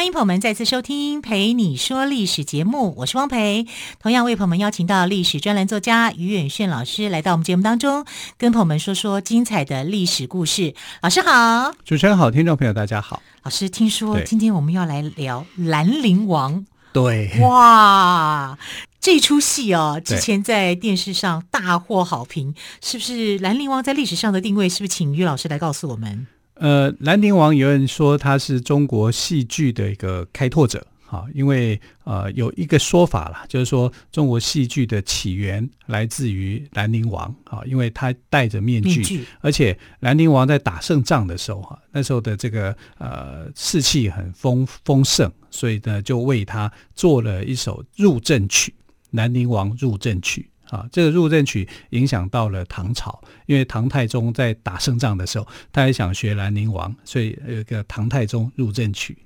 欢迎朋友们再次收听《陪你说历史》节目，我是汪培。同样为朋友们邀请到历史专栏作家于远炫老师来到我们节目当中，跟朋友们说说精彩的历史故事。老师好，主持人好，听众朋友大家好。老师，听说今天我们要来聊《兰陵王》。对，哇，这出戏哦，之前在电视上大获好评，是不是《兰陵王》在历史上的定位？是不是请于老师来告诉我们？呃，兰陵王有人说他是中国戏剧的一个开拓者，哈，因为呃有一个说法啦，就是说中国戏剧的起源来自于兰陵王，哈，因为他戴着面具，面具，而且兰陵王在打胜仗的时候，哈，那时候的这个呃士气很丰丰盛，所以呢就为他做了一首入阵曲，《兰陵王入阵曲》。啊，这个入阵曲影响到了唐朝，因为唐太宗在打胜仗的时候，他也想学兰陵王，所以有一个唐太宗入阵曲。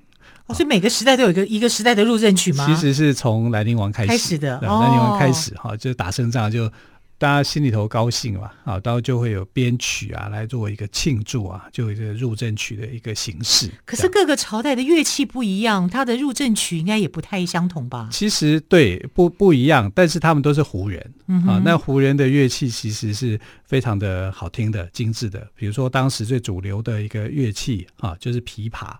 哦，所以每个时代都有一个一个时代的入阵曲吗？其实是从兰陵王开始的，兰陵王开始哈、哦，就打胜仗就。大家心里头高兴嘛，啊，然后就会有编曲啊，来作为一个庆祝啊，就有一个入阵曲的一个形式。可是各个朝代的乐器不一样，它的入阵曲应该也不太相同吧？其实对，不不一样，但是他们都是胡人、嗯、啊。那胡人的乐器其实是非常的好听的、精致的。比如说当时最主流的一个乐器啊，就是琵琶。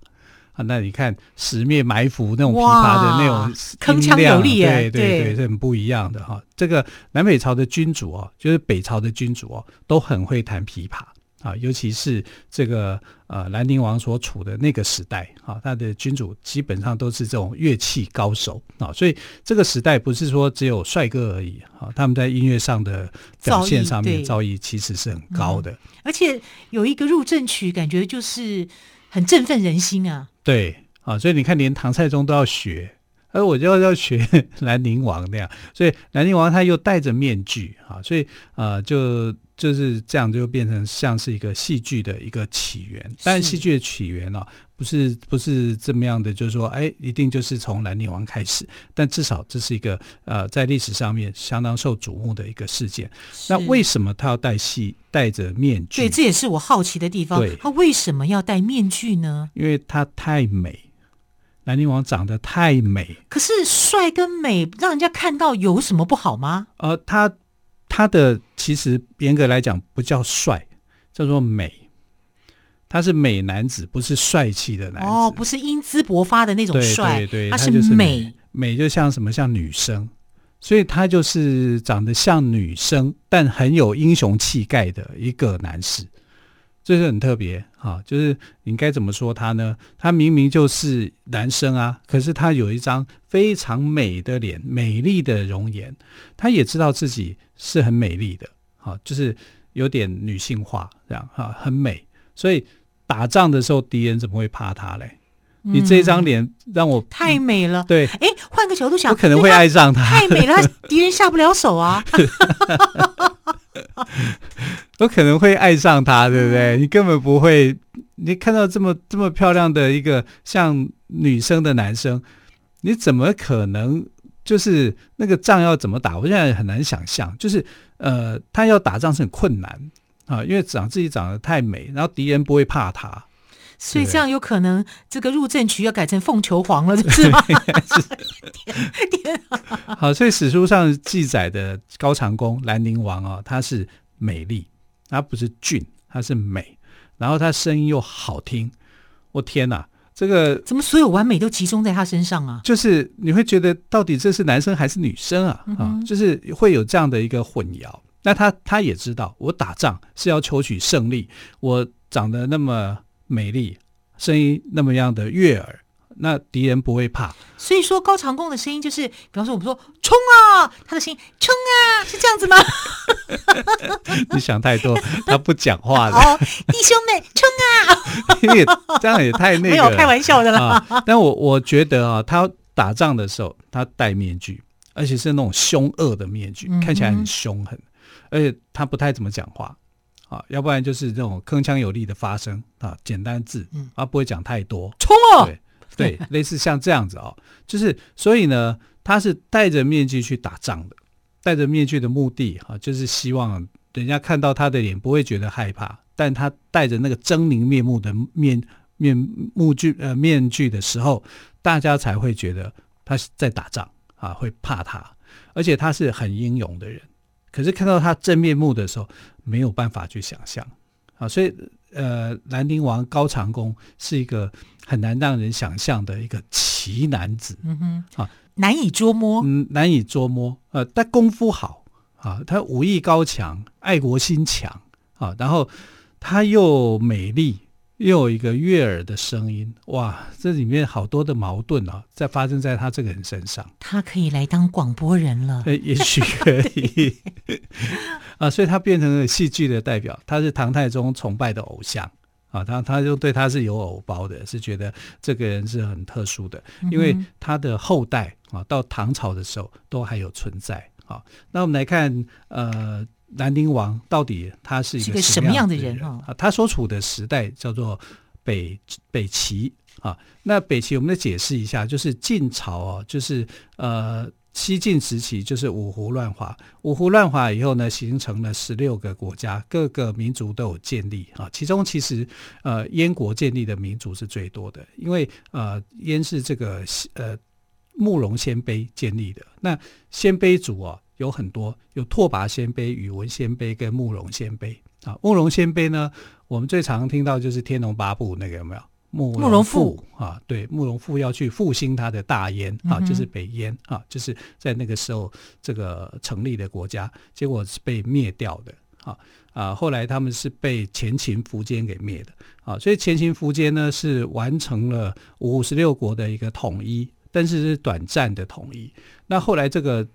啊，那你看十面埋伏那种琵琶的那种铿锵有力，对对对，是很不一样的哈。这个南北朝的君主哦，就是北朝的君主哦，都很会弹琵琶啊，尤其是这个呃兰陵王所处的那个时代啊，他的君主基本上都是这种乐器高手啊，所以这个时代不是说只有帅哥而已啊，他们在音乐上的表现上面造诣其实是很高的，嗯，而且有一个入阵曲，感觉就是很振奋人心啊。对啊，所以你看，连唐太宗都要学，而我就要学 兰陵王那样，所以兰陵王他又戴着面具啊，所以啊、呃，就就是这样，就变成像是一个戏剧的一个起源。但戏剧的起源呢、不是不是这么样的，就是说，哎，一定就是从兰陵王开始。但至少这是一个呃，在历史上面相当受瞩目的一个事件。那为什么他要戴戏？戴着面具，对，这也是我好奇的地方。对，他为什么要戴面具呢？因为他太美，兰陵王长得太美。可是帅跟美让人家看到有什么不好吗？呃，他他的其实严格来讲不叫帅，叫做美。他是美男子，不是帅气的男子。哦，不是英姿勃发的那种帅，对对对，他是美，美就像什么？像女生。所以他就是长得像女生，但很有英雄气概的一个男士，这是很特别啊。就是你该怎么说他呢？他明明就是男生啊，可是他有一张非常美的脸，美丽的容颜，他也知道自己是很美丽的，啊，就是有点女性化这样哈，很美。所以打仗的时候，敌人怎么会怕他嘞？你这张脸让我、嗯、太美了。对，哎，换个角度想，我可能会爱上他。太美了，敌人下不了手啊。我可能会爱上他，对不对？你根本不会，你看到这么这么漂亮的一个像女生的男生，你怎么可能就是那个仗要怎么打？我现在很难想象，就是呃，他要打仗是很困难啊，因为长自己长得太美，然后敌人不会怕他。所以这样有可能，这个入阵曲要改成凤求凰了，是吗？天啊！好，所以史书上记载的高长恭兰陵王啊，他是美丽，他不是俊，他是美，然后他声音又好听。我天哪，这个怎么所有完美都集中在他身上啊？就是你会觉得到底这是男生还是女生啊？嗯、啊，就是会有这样的一个混淆。那他他也知道，我打仗是要求取胜利，我长得那么。美丽，声音那么样的悦耳，那敌人不会怕。所以说高长恭的声音就是，比方说我们说冲啊，他的声音冲啊，是这样子吗？你想太多，他不讲话的。哦，弟兄们冲啊！这样也太那个，没有开玩笑的啦。啊、但我我觉得啊，他打仗的时候他戴面具，而且是那种凶恶的面具，看起来很凶狠，嗯、而且他不太怎么讲话啊，要不然就是这种铿锵有力的发声啊，简单字，他不会讲太多，冲啊！对，类似像这样子哦，就是所以呢，他是戴着面具去打仗的，戴着面具的目的啊，就是希望人家看到他的脸不会觉得害怕，但他戴着那个狰狞面目的面面目具呃面具的时候，大家才会觉得他是在打仗啊，会怕他，而且他是很英勇的人。可是看到他真面目的时候，没有办法去想象。啊，所以呃，兰陵王高长恭是一个。很难让人想象的一个奇男子，嗯哼，啊，难以捉摸，嗯，难以捉摸，呃，但功夫好。啊，他武艺高强，爱国心强。啊，然后他又美丽，又有一个悦耳的声音，哇，这里面好多的矛盾啊，在发生在他这个人身上，他可以来当广播人了，呃，也许可以，啊，所以他变成了戏剧的代表，他是唐太宗崇拜的偶像。啊，他他就对他是有偶包的，是觉得这个人是很特殊的，因为他的后代啊，到唐朝的时候都还有存在。啊，那我们来看，呃，兰陵王到底他是一个什么样的人啊？他所处的时代叫做北北齐啊。那北齐我们来解释一下，就是晋朝啊，就是呃。西晋时期就是五胡乱华，五胡乱华以后呢，形成了十六个国家，各个民族都有建立啊。其中其实呃燕国建立的民族是最多的，因为呃燕是这个呃慕容鲜卑建立的。那鲜卑族啊有很多，有拓跋鲜卑、宇文鲜卑跟慕容鲜卑啊。慕容鲜卑呢，我们最常听到就是《天龙八部》那个有没有？慕容复啊，对，慕容复要去复兴他的大燕啊，就是北燕啊，就是在那个时候这个成立的国家，结果是被灭掉的啊啊，后来他们是被前秦苻坚给灭的啊，所以前秦苻坚呢是完成了五胡十六国的一个统一，但是是短暂的统一。那后来这个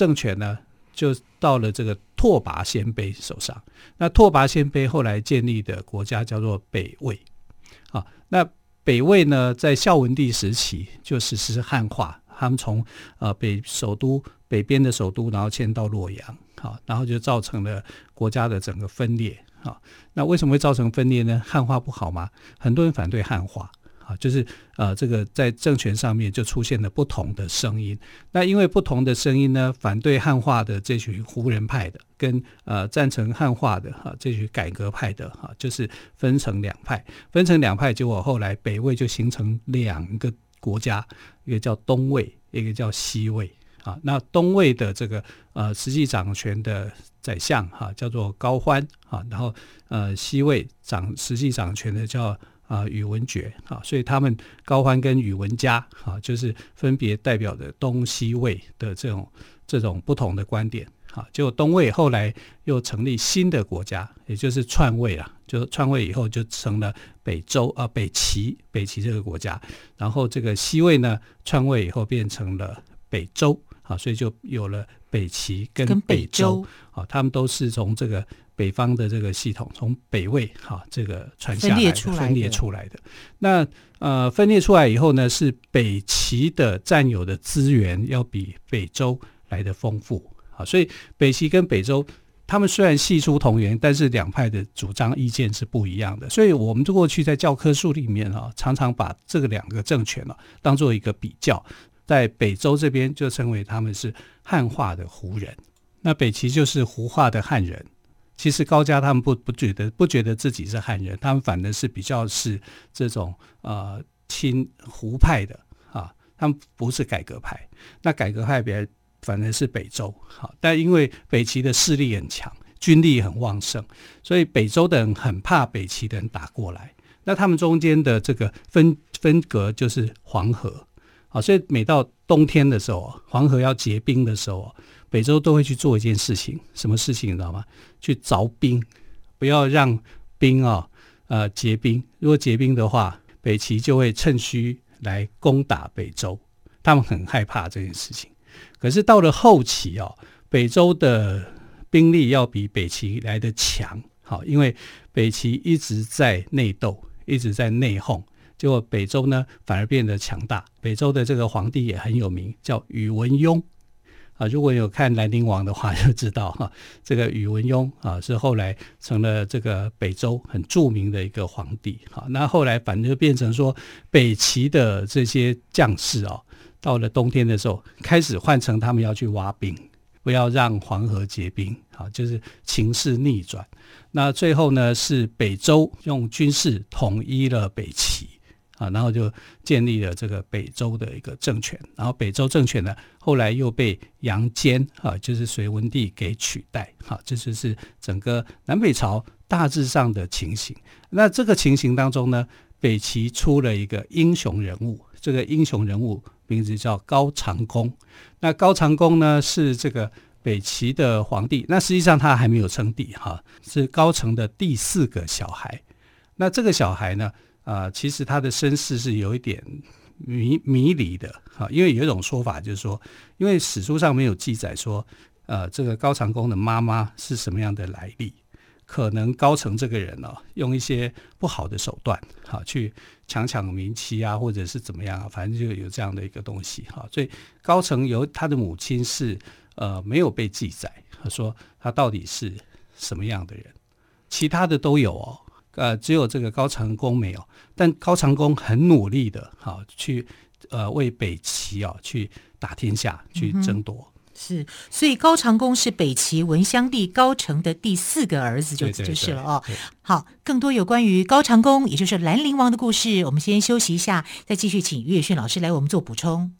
政权呢就到了这个拓跋鲜卑手上，那拓跋鲜卑后来建立的国家叫做北魏。啊，那北魏呢，在孝文帝时期就实施汉化，他们从呃北首都北边的首都，然后迁到洛阳，好，然后就造成了国家的整个分裂。啊，那为什么会造成分裂呢？汉化不好吗？很多人反对汉化。啊，就是呃，这个在政权上面就出现了不同的声音。那因为不同的声音呢，反对汉化的这群胡人派的，跟呃赞成汉化的哈、这群改革派的哈、就是分成两派。分成两派，结果后来北魏就形成两个国家，一个叫东魏，一个叫西魏。啊，那东魏的这个呃实际掌权的宰相哈、叫做高欢啊，然后呃西魏掌实际掌权的叫。啊，宇文觉啊，所以他们高欢跟宇文家啊，就是分别代表着东西魏的这种这种不同的观点啊。结果东魏后来又成立新的国家，也就是篡位啊，就篡位以后就成了北周啊，北齐，北齐这个国家。然后这个西魏呢，篡位以后变成了北周啊，所以就有了北齐跟北周啊，他们都是从这个。北方的这个系统从北魏哈这个传下来的分裂出来的，那呃分裂出来以后呢，是北齐的占有的资源要比北周来的丰富啊，所以北齐跟北周他们虽然系出同源，但是两派的主张意见是不一样的，所以我们过去在教科书里面啊，常常把这个两个政权啊当做一个比较，在北周这边就称为他们是汉化的胡人，那北齐就是胡化的汉人。其实高家他们不不觉得不觉得自己是汉人，他们反而是比较是这种呃亲胡派的啊，他们不是改革派。那改革派别反而是北周，好，但因为北齐的势力很强，军力很旺盛，所以北周的人很怕北齐的人打过来。那他们中间的这个分分隔就是黄河，好，所以每到冬天的时候，黄河要结冰的时候。北周都会去做一件事情，什么事情你知道吗？去凿冰，不要让冰啊、哦，呃结冰。如果结冰的话，北齐就会趁虚来攻打北周。他们很害怕这件事情。可是到了后期哦，北周的兵力要比北齐来得强。好，因为北齐一直在内斗，一直在内讧，结果北周呢反而变得强大。北周的这个皇帝也很有名，叫宇文邕。啊，如果有看《兰陵王》的话，就知道哈，这个宇文邕啊是后来成了这个北周很著名的一个皇帝。好，那后来反正就变成说，北齐的这些将士啊，到了冬天的时候，开始换成他们要去挖冰，不要让黄河结冰。好，就是情势逆转。那最后呢，是北周用军事统一了北齐。啊，然后就建立了这个北周的一个政权，然后北周政权呢，后来又被杨坚啊，就是隋文帝给取代。好，这就是整个南北朝大致上的情形。那这个情形当中呢，北齐出了一个英雄人物，这个英雄人物名字叫高长恭。那高长恭呢，是这个北齐的皇帝，那实际上他还没有称帝哈，是高澄的第四个小孩。那这个小孩呢，呃，其实他的身世是有一点迷迷离的哈，因为有一种说法就是说，因为史书上没有记载说，呃，这个高长恭的妈妈是什么样的来历，可能高澄这个人呢、哦，用一些不好的手段，哈，去强抢民妻啊，或者是怎么样啊，反正就有这样的一个东西哈，所以高澄由他的母亲是呃没有被记载，说他到底是什么样的人，其他的都有哦。呃，只有这个高长恭没有，但高长恭很努力的，哈、啊，去呃为北齐啊去打天下，去争夺。嗯、是，所以高长恭是北齐文襄帝高澄的第四个儿子，就就是了哦。好，更多有关于高长恭，也就是兰陵王的故事，我们先休息一下，再继续请于远逊老师来为我们做补充。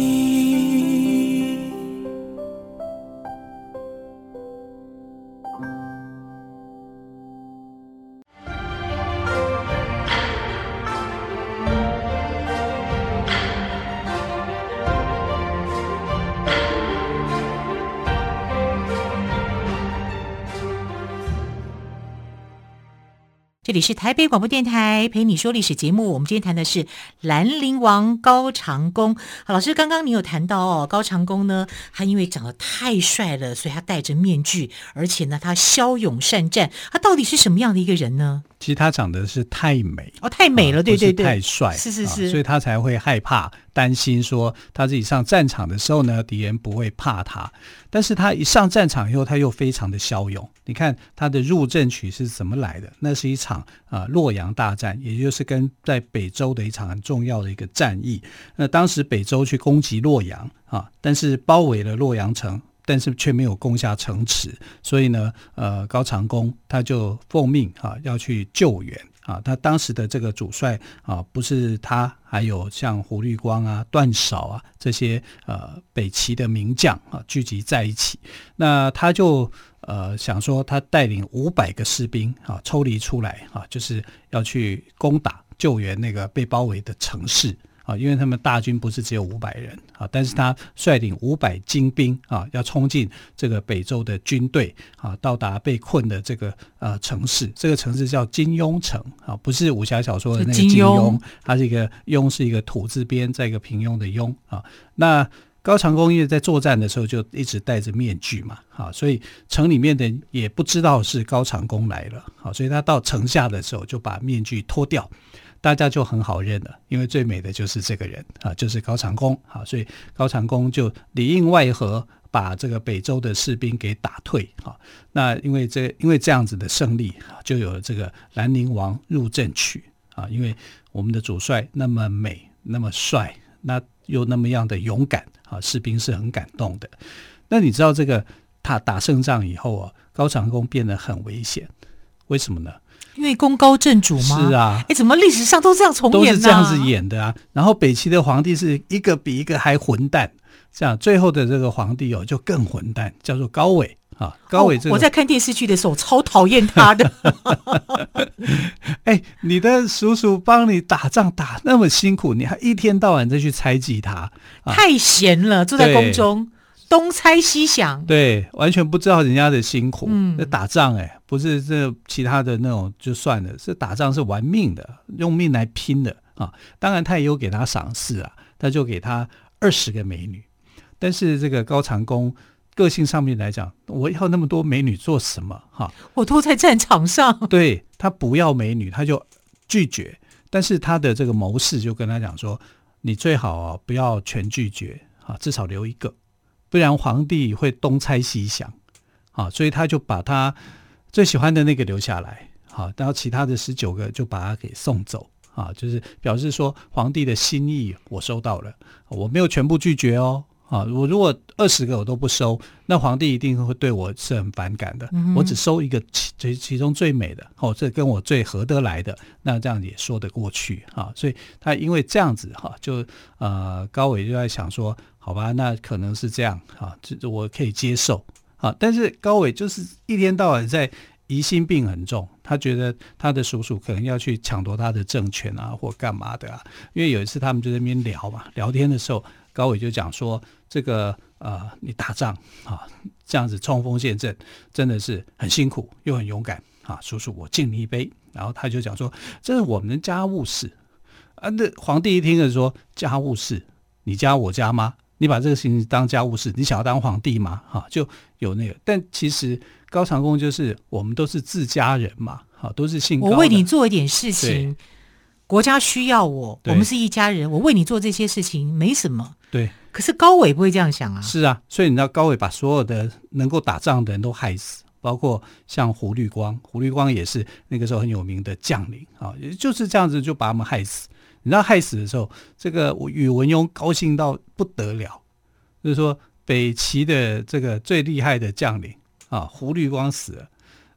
这里是台北广播电台陪你说历史节目。我们今天谈的是兰陵王高长恭。好，老师，刚刚你有谈到哦，高长恭呢，他因为长得太帅了，所以他戴着面具，而且呢，他骁勇善战。他到底是什么样的一个人呢？其实他长得是太美哦，太美了，啊、对对对，太帅，是是是、啊，所以他才会害怕、担心，说他自己上战场的时候呢，敌人不会怕他。但是他一上战场以后，他又非常的骁勇。你看他的入阵曲是怎么来的？那是一场啊洛阳大战，也就是跟在北周的一场很重要的一个战役。那当时北周去攻击洛阳啊，但是包围了洛阳城。但是却没有攻下城池，所以呢，呃，高长恭他就奉命啊要去救援啊。他当时的这个主帅啊，不是他，还有像胡律光啊、段韶啊这些呃北齐的名将啊聚集在一起。那他就呃想说，他带领五百个士兵啊抽离出来啊，就是要去攻打救援那个被包围的城市。啊，因为他们大军不是只有五百人啊，但是他率领五百精兵啊，要冲进这个北周的军队啊，到达被困的这个呃城市。这个城市叫金庸城啊，不是武侠小说的那个金庸，金庸它是一个庸是一个土字边，在一个平庸的庸啊。那高长恭因为在作战的时候就一直戴着面具嘛，啊，所以城里面的人也不知道是高长恭来了，好，所以他到城下的时候就把面具脱掉。大家就很好认了，因为最美的就是这个人啊，就是高长恭啊，所以高长恭就里应外合，把这个北周的士兵给打退啊。那因为这因为这样子的胜利，就有这个兰陵王入阵曲啊。因为我们的主帅那么美，那么帅，那又那么样的勇敢啊，士兵是很感动的。那你知道这个他打胜仗以后啊，高长恭变得很危险，为什么呢？因为功高震主吗？是啊，哎，怎么历史上都这样重演呢？都是这样子演的啊。然后北齐的皇帝是一个比一个还混蛋，这样最后的这个皇帝哦就更混蛋，叫做高纬啊。高纬这个，哦，我在看电视剧的时候超讨厌他的。哎，你的叔叔帮你打仗打那么辛苦，你还一天到晚再去猜忌他，太闲了，坐在宫中。东猜西想，对，完全不知道人家的辛苦。嗯，那打仗哎，不是这其他的那种就算了，是打仗是玩命的，用命来拼的啊。当然他也有给他赏识啊，他就给他二十个美女。但是这个高长恭个性上面来讲，我要那么多美女做什么？哈，我都在战场上。对，他不要美女，他就拒绝。但是他的这个谋士就跟他讲说：“你最好啊，不要全拒绝啊，至少留一个，不然皇帝会东猜西想啊。”所以他就把他最喜欢的那个留下来，好，然后其他的十九个就把他给送走啊，就是表示说皇帝的心意我收到了，我没有全部拒绝哦。啊，我如果二十个我都不收，那皇帝一定会对我是很反感的。嗯、我只收一个其其其中最美的，哦，这跟我最合得来的，那这样也说得过去啊。所以他因为这样子哈，就呃高伟就在想说，好吧，那可能是这样啊，这我可以接受啊。但是高伟就是一天到晚在疑心病很重，他觉得他的叔叔可能要去抢夺他的政权啊，或干嘛的啊。因为有一次他们就在那边聊嘛，聊天的时候。高伟就讲说：“这个呃，你打仗啊，这样子冲锋陷阵，真的是很辛苦又很勇敢啊！叔叔，我敬你一杯。”然后他就讲说：“这是我们的家务事啊。”那皇帝一听就说：“家务事，你家我家吗？你把这个事情当家务事，你想要当皇帝吗？”哈，就有那个。但其实高长恭就是我们都是自家人嘛，哈，都是姓高。我为你做一点事情。国家需要我，我们是一家人，我为你做这些事情没什么。对，可是高伟不会这样想啊。是啊，所以你知道高伟把所有的能够打仗的人都害死，包括像胡绿光，胡绿光也是那个时候很有名的将领啊，也就是这样子就把他们害死。你知道害死的时候，这个宇文邕高兴到不得了，就是说北齐的这个最厉害的将领啊，胡律光死了。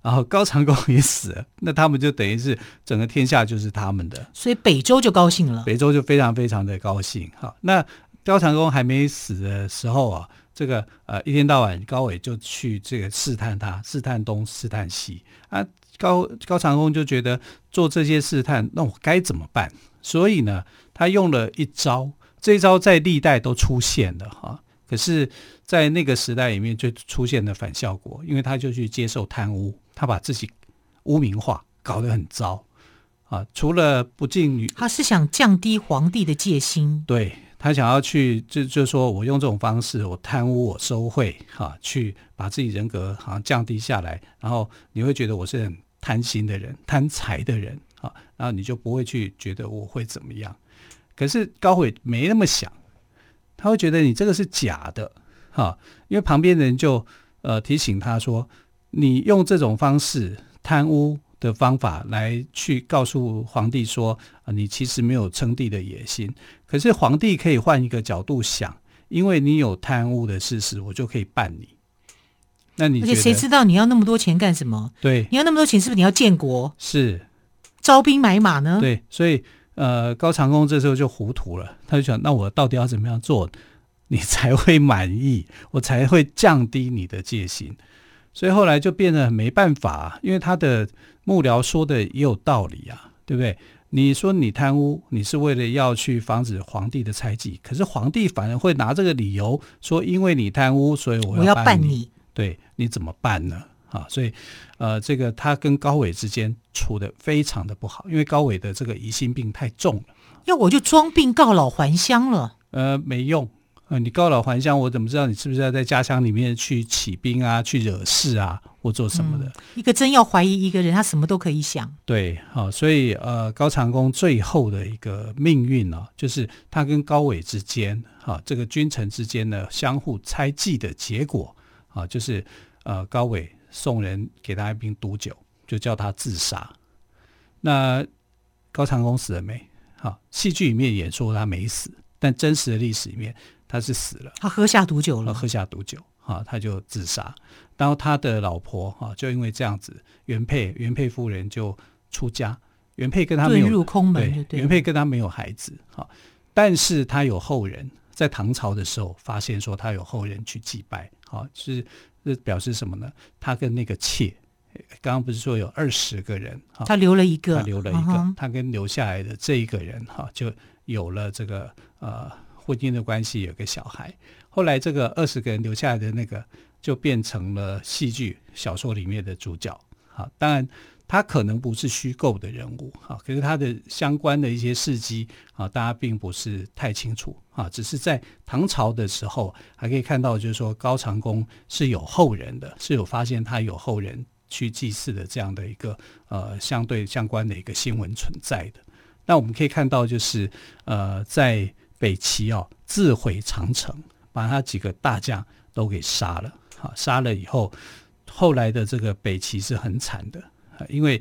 然后高长恭也死了，那他们就等于是整个天下就是他们的，所以北周就高兴了。北周就非常非常的高兴。哈，那高长恭还没死的时候啊，这个呃一天到晚高伟就去这个试探他，试探东试探西啊。高高长恭就觉得做这些试探，那我该怎么办？所以呢，他用了一招，这一招在历代都出现了哈。可是，在那个时代里面就出现了反效果，因为他就去接受贪污。他把自己污名化，搞得很糟啊！除了不敬女，他是想降低皇帝的戒心。对，他想要去，就就说我用这种方式，我贪污，我收贿，哈、啊，去把自己人格好像降低下来，然后你会觉得我是很贪心的人、贪财的人啊，然后你就不会去觉得我会怎么样。可是高伟没那么想，他会觉得你这个是假的，哈、啊，因为旁边的人就呃提醒他说。你用这种方式贪污的方法来去告诉皇帝说啊，你其实没有称帝的野心。可是皇帝可以换一个角度想，因为你有贪污的事实，我就可以办你。那你而且谁知道你要那么多钱干什么？对，你要那么多钱，是不是你要建国？是招兵买马呢？对，所以呃，高长恭这时候就糊涂了，他就想：那我到底要怎么样做，你才会满意，我才会降低你的戒心？所以后来就变得没办法，因为他的幕僚说的也有道理啊，对不对？你说你贪污，你是为了要去防止皇帝的猜忌，可是皇帝反而会拿这个理由说，因为你贪污，所以我要办你。我要办你。对，你怎么办呢？啊，所以呃，这个他跟高伟之间处得非常的不好，因为高伟的这个疑心病太重了。要我就装病告老还乡了。呃，没用。呃，你告老还乡，我怎么知道你是不是要在家乡里面去起兵啊，去惹事啊，或做什么的？嗯、一个真要怀疑一个人，他什么都可以想。对，好、哦，所以呃，高长恭最后的一个命运呢、哦，就是他跟高伟之间，哈、哦，这个君臣之间呢相互猜忌的结果啊、哦，就是呃，高纬送人给他一瓶毒酒，就叫他自杀。那高长恭死了没？好、哦，戏剧里面演说他没死，但真实的历史里面。他是死了，他喝下毒酒了，喝下毒酒，哈，他就自杀。然后他的老婆，哈，就因为这样子，原配原配夫人就出家，原配跟他没有入空门对，对，原配跟他没有孩子，哈，但是他有后人，在唐朝的时候发现说他有后人去祭拜，好，是这表示什么呢？他跟那个妾，刚刚不是说有二十个人哈，他留了一个，他留了一个，他跟留下来的这一个人，哈，就有了这个呃。婚姻的关系，有个小孩。后来这个二十个人留下来的那个，就变成了戏剧小说里面的主角。好，当然他可能不是虚构的人物，啊，可是他的相关的一些事迹啊，大家并不是太清楚啊。只是在唐朝的时候，还可以看到，就是说高长恭是有后人的，是有发现他有后人去祭祀的这样的一个呃相对相关的一个新闻存在的。那我们可以看到，就是呃在北齐哦自毁长城。把他几个大将都给杀了，好，杀了以后，后来的这个北齐是很惨的，因为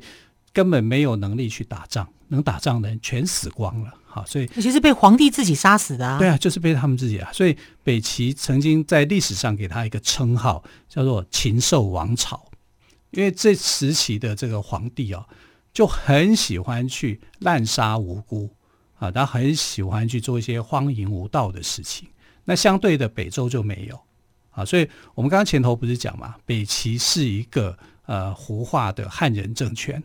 根本没有能力去打仗，能打仗的人全死光了，好，所以其实被皇帝自己杀死的啊，对啊，就是被他们自己啊，所以北齐曾经在历史上给他一个称号，叫做禽兽王朝，因为这时期的这个皇帝啊，就很喜欢去滥杀无辜啊，他很喜欢去做一些荒淫无道的事情。那相对的北周就没有啊，所以我们刚刚前头不是讲嘛，北齐是一个呃胡化的汉人政权。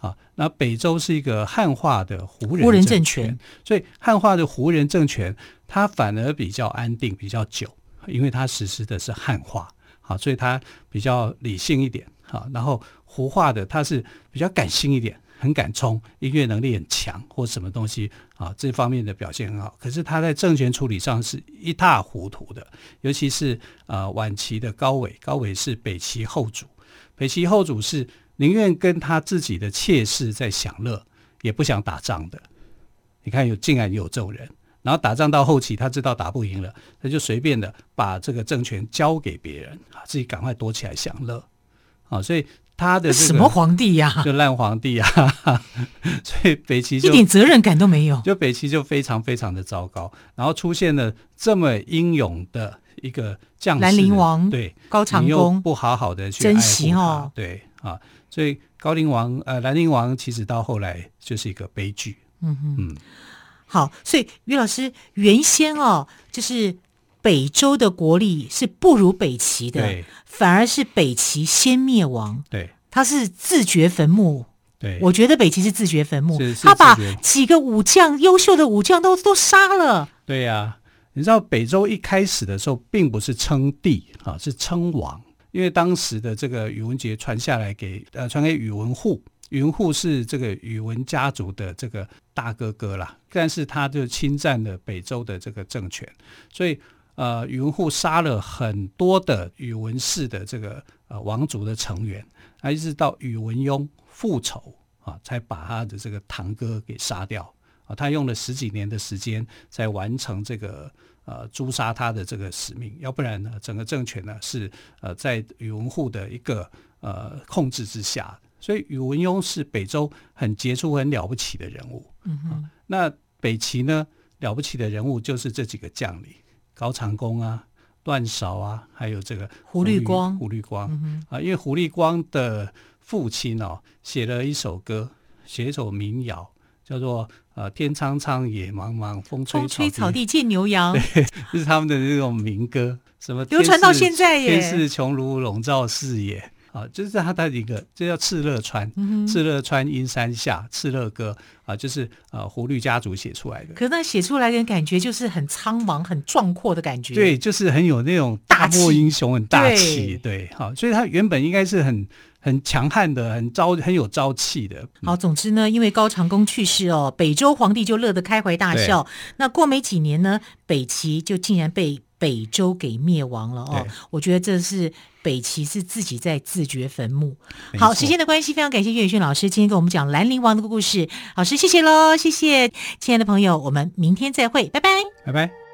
啊，那北周是一个汉化的胡人政权，政权。所以汉化的胡人政权它反而比较安定比较久，因为它实施的是汉化，好，所以它比较理性一点。啊，然后胡化的它是比较感性一点。很敢冲，音乐能力很强，或什么东西啊，这方面的表现很好。可是他在政权处理上是一塌糊涂的，尤其是呃晚期的高纬，高纬是北齐后主，北齐后主是宁愿跟他自己的妾室在享乐，也不想打仗的。你看有竟然有这种人，然后打仗到后期，他知道打不赢了，他就随便的把这个政权交给别人啊，自己赶快躲起来享乐啊，所以。他的什么皇帝呀？就烂皇帝啊！所以北齐就一点责任感都没有，就北齐就非常非常的糟糕。然后出现了这么英勇的一个将士，兰陵王对高长恭不好好的去珍惜哦，对啊，所以高陵王呃兰陵王其实到后来就是一个悲剧。嗯哼嗯，好，所以于老师原先哦就是。北周的国力是不如北齐的，对反而是北齐先灭亡。对，他是自掘坟墓。对，我觉得北齐是自掘坟墓，他把几个武将优秀的武将都都杀了。对呀、啊，你知道北周一开始的时候并不是称帝啊，是称王，因为当时的这个宇文杰传下来给呃传给宇文护，宇文护是这个宇文家族的这个大哥哥啦，但是他就侵占了北周的这个政权，所以。呃，宇文护杀了很多的宇文氏的这个呃王族的成员，啊，一直到宇文邕复仇啊，才把他的这个堂哥给杀掉啊。他用了十几年的时间在完成这个呃诛杀他的这个使命，要不然呢，整个政权呢是呃在宇文护的一个呃控制之下。所以宇文邕是北周很杰出、很了不起的人物。嗯哼、啊，那北齐呢，了不起的人物就是这几个将领。高长恭啊，段韶啊，还有这个胡律光，胡律光、嗯、哼啊，因为胡律光的父亲哦，写了一首歌，写一首民谣，叫做呃“天苍苍，野茫茫，风吹风吹草低见牛羊”，对，这是他们的那种民歌，什么流传到现在耶，天似穹庐笼罩四野。啊，就是他的一个，这叫敕勒川，敕、嗯、勒川阴山下，敕勒歌啊，就是呃胡律家族写出来的。可是他写出来的感觉就是很苍茫、很壮阔的感觉。对，就是很有那种大漠英雄，很大气。对，好，所以他原本应该是很很强悍的，很朝很有朝气的。好，总之呢，因为高长恭去世哦，北周皇帝就乐得开怀大笑。那过没几年呢，北齐就竟然被北周给灭亡了哦。我觉得这是。北齐是自己在自掘坟墓。好，时间的关系，非常感谢岳宇轩老师今天跟我们讲兰陵王的故事。老师，谢谢喽，谢谢，亲爱的朋友，我们明天再会，拜拜，拜拜。